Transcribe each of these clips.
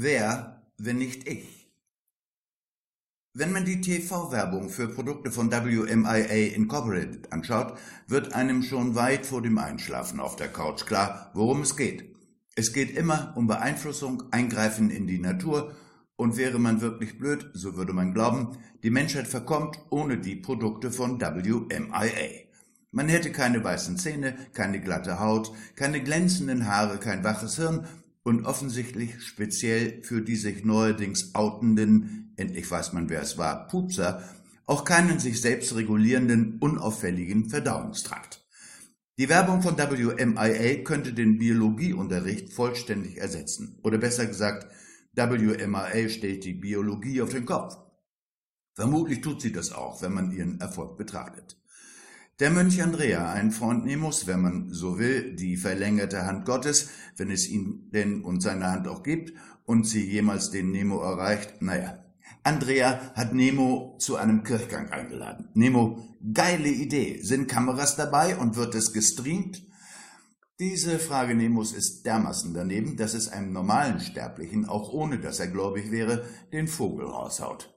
Wer, wenn nicht ich? Wenn man die TV-Werbung für Produkte von WMIA Incorporated anschaut, wird einem schon weit vor dem Einschlafen auf der Couch klar, worum es geht. Es geht immer um Beeinflussung, Eingreifen in die Natur und wäre man wirklich blöd, so würde man glauben, die Menschheit verkommt ohne die Produkte von WMIA. Man hätte keine weißen Zähne, keine glatte Haut, keine glänzenden Haare, kein waches Hirn und offensichtlich speziell für die sich neuerdings outenden, endlich weiß man, wer es war, Pupser, auch keinen sich selbst regulierenden, unauffälligen Verdauungstrakt. Die Werbung von WMIA könnte den Biologieunterricht vollständig ersetzen. Oder besser gesagt, WMIA stellt die Biologie auf den Kopf. Vermutlich tut sie das auch, wenn man ihren Erfolg betrachtet. Der Mönch Andrea, ein Freund Nemos, wenn man so will, die verlängerte Hand Gottes, wenn es ihn denn und seine Hand auch gibt und sie jemals den Nemo erreicht, naja. Andrea hat Nemo zu einem Kirchgang eingeladen. Nemo, geile Idee. Sind Kameras dabei und wird es gestreamt? Diese Frage Nemos ist dermaßen daneben, dass es einem normalen Sterblichen, auch ohne dass er gläubig wäre, den Vogel raushaut.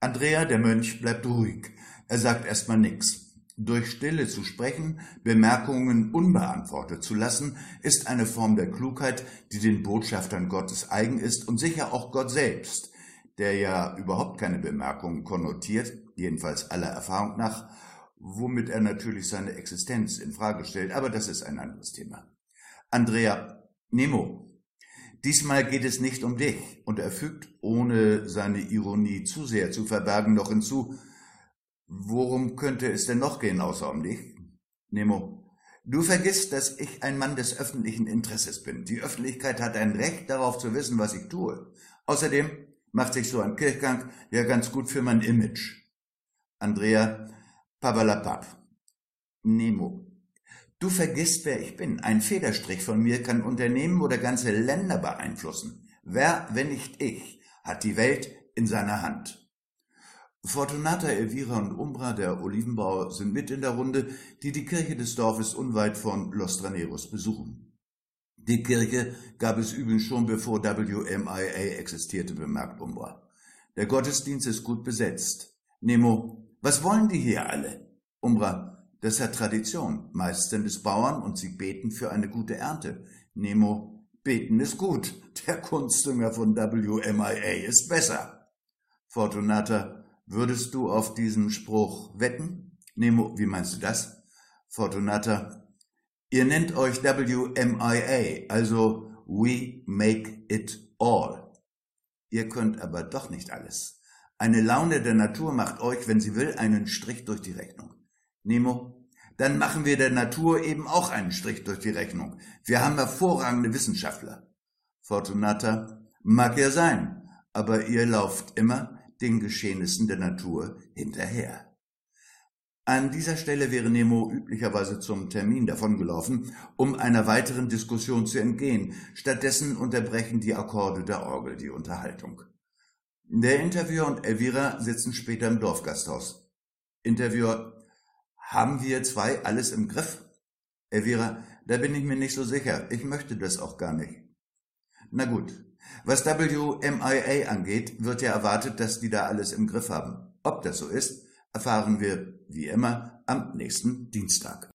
Andrea, der Mönch, bleibt ruhig. Er sagt erstmal nix. Durch Stille zu sprechen, Bemerkungen unbeantwortet zu lassen, ist eine Form der Klugheit, die den Botschaftern Gottes eigen ist und sicher auch Gott selbst, der ja überhaupt keine Bemerkungen konnotiert, jedenfalls aller Erfahrung nach, womit er natürlich seine Existenz in Frage stellt, aber das ist ein anderes Thema. Andrea, Nemo, diesmal geht es nicht um dich, und er fügt, ohne seine Ironie zu sehr zu verbergen, noch hinzu, Worum könnte es denn noch gehen außer um dich? Nemo. Du vergisst, dass ich ein Mann des öffentlichen Interesses bin. Die Öffentlichkeit hat ein Recht darauf zu wissen, was ich tue. Außerdem macht sich so ein Kirchgang ja ganz gut für mein Image. Andrea Pavalapap. Nemo. Du vergisst, wer ich bin. Ein Federstrich von mir kann Unternehmen oder ganze Länder beeinflussen. Wer, wenn nicht ich, hat die Welt in seiner Hand. Fortunata, Elvira und Umbra, der Olivenbauer, sind mit in der Runde, die die Kirche des Dorfes unweit von Los Traneros besuchen. Die Kirche gab es übrigens schon bevor WMIA existierte, bemerkt Umbra. Der Gottesdienst ist gut besetzt. Nemo, was wollen die hier alle? Umbra, das hat Tradition. Meist sind es Bauern und sie beten für eine gute Ernte. Nemo, beten ist gut. Der Kunstdünger von WMIA ist besser. Fortunata, Würdest du auf diesen Spruch wetten? Nemo, wie meinst du das? Fortunata, ihr nennt euch WMIA, also We Make It All. Ihr könnt aber doch nicht alles. Eine Laune der Natur macht euch, wenn sie will, einen Strich durch die Rechnung. Nemo, dann machen wir der Natur eben auch einen Strich durch die Rechnung. Wir haben hervorragende Wissenschaftler. Fortunata, mag ja sein, aber ihr lauft immer den Geschehnissen der Natur hinterher. An dieser Stelle wäre Nemo üblicherweise zum Termin davongelaufen, um einer weiteren Diskussion zu entgehen. Stattdessen unterbrechen die Akkorde der Orgel die Unterhaltung. Der Interviewer und Elvira sitzen später im Dorfgasthaus. Interviewer, haben wir zwei alles im Griff? Elvira, da bin ich mir nicht so sicher. Ich möchte das auch gar nicht. Na gut, was WMIA angeht, wird ja erwartet, dass die da alles im Griff haben. Ob das so ist, erfahren wir wie immer am nächsten Dienstag.